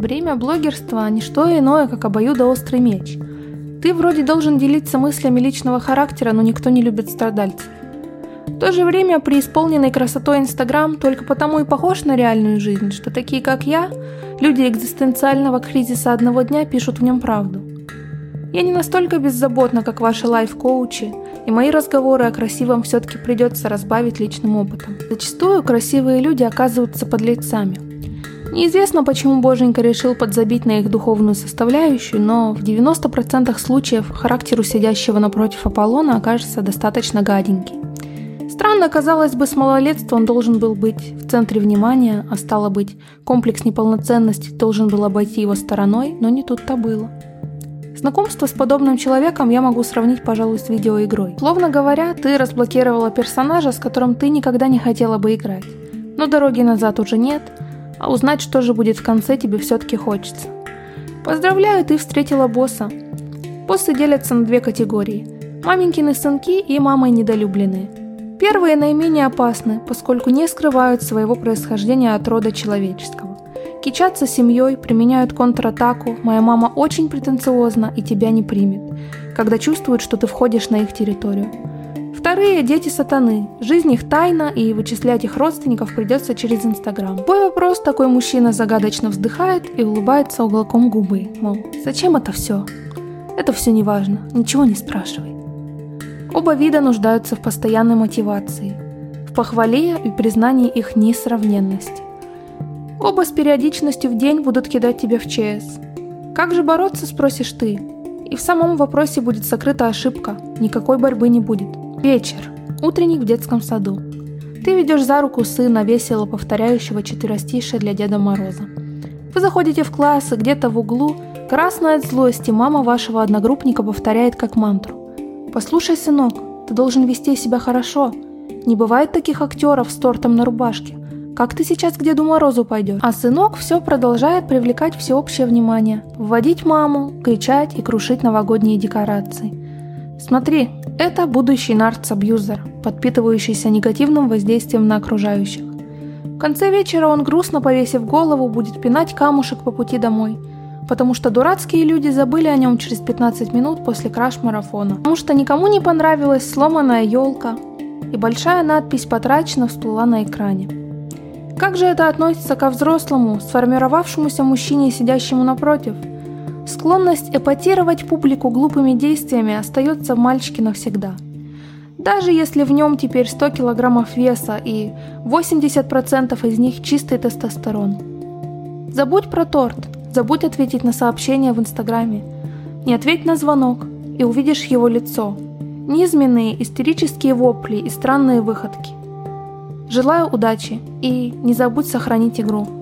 Бремя блогерства – не что иное, как обоюдоострый меч. Ты вроде должен делиться мыслями личного характера, но никто не любит страдальцев. В то же время преисполненный красотой Инстаграм только потому и похож на реальную жизнь, что такие, как я, люди экзистенциального кризиса одного дня пишут в нем правду. Я не настолько беззаботна, как ваши лайф-коучи, и мои разговоры о красивом все-таки придется разбавить личным опытом. Зачастую красивые люди оказываются подлецами. Неизвестно, почему Боженька решил подзабить на их духовную составляющую, но в 90% случаев характер у сидящего напротив Аполлона окажется достаточно гаденький. Странно, казалось бы, с малолетства он должен был быть в центре внимания, а стало быть, комплекс неполноценности должен был обойти его стороной, но не тут-то было. Знакомство с подобным человеком я могу сравнить, пожалуй, с видеоигрой. Словно говоря, ты разблокировала персонажа, с которым ты никогда не хотела бы играть. Но дороги назад уже нет, а узнать, что же будет в конце, тебе все-таки хочется. Поздравляю, ты встретила босса. Боссы делятся на две категории. Маменькины сынки и мамой недолюбленные. Первые наименее опасны, поскольку не скрывают своего происхождения от рода человеческого. Кичатся семьей, применяют контратаку. Моя мама очень претенциозна и тебя не примет, когда чувствуют, что ты входишь на их территорию. Вторые – дети сатаны. Жизнь их тайна, и вычислять их родственников придется через Инстаграм. Твой вопрос такой мужчина загадочно вздыхает и улыбается уголком губы. Мол, зачем это все? Это все не важно, ничего не спрашивай. Оба вида нуждаются в постоянной мотивации, в похвале и признании их несравненности. Оба с периодичностью в день будут кидать тебя в ЧС. Как же бороться, спросишь ты? И в самом вопросе будет сокрыта ошибка, никакой борьбы не будет. Вечер. Утренник в детском саду. Ты ведешь за руку сына, весело повторяющего четверостишее для Деда Мороза. Вы заходите в класс, и где-то в углу, красная от злости, мама вашего одногруппника повторяет как мантру. «Послушай, сынок, ты должен вести себя хорошо. Не бывает таких актеров с тортом на рубашке. Как ты сейчас к Деду Морозу пойдешь? А сынок все продолжает привлекать всеобщее внимание, вводить маму, кричать и крушить новогодние декорации. Смотри, это будущий нарц-абьюзер, подпитывающийся негативным воздействием на окружающих. В конце вечера он, грустно повесив голову, будет пинать камушек по пути домой, потому что дурацкие люди забыли о нем через 15 минут после краш-марафона, потому что никому не понравилась сломанная елка, и большая надпись «Потрачено» всплыла на экране. Как же это относится ко взрослому, сформировавшемуся мужчине, сидящему напротив? Склонность эпатировать публику глупыми действиями остается в мальчике навсегда. Даже если в нем теперь 100 килограммов веса и 80% из них чистый тестостерон. Забудь про торт, забудь ответить на сообщение в Инстаграме. Не ответь на звонок, и увидишь его лицо. Низменные истерические вопли и странные выходки. Желаю удачи и не забудь сохранить игру.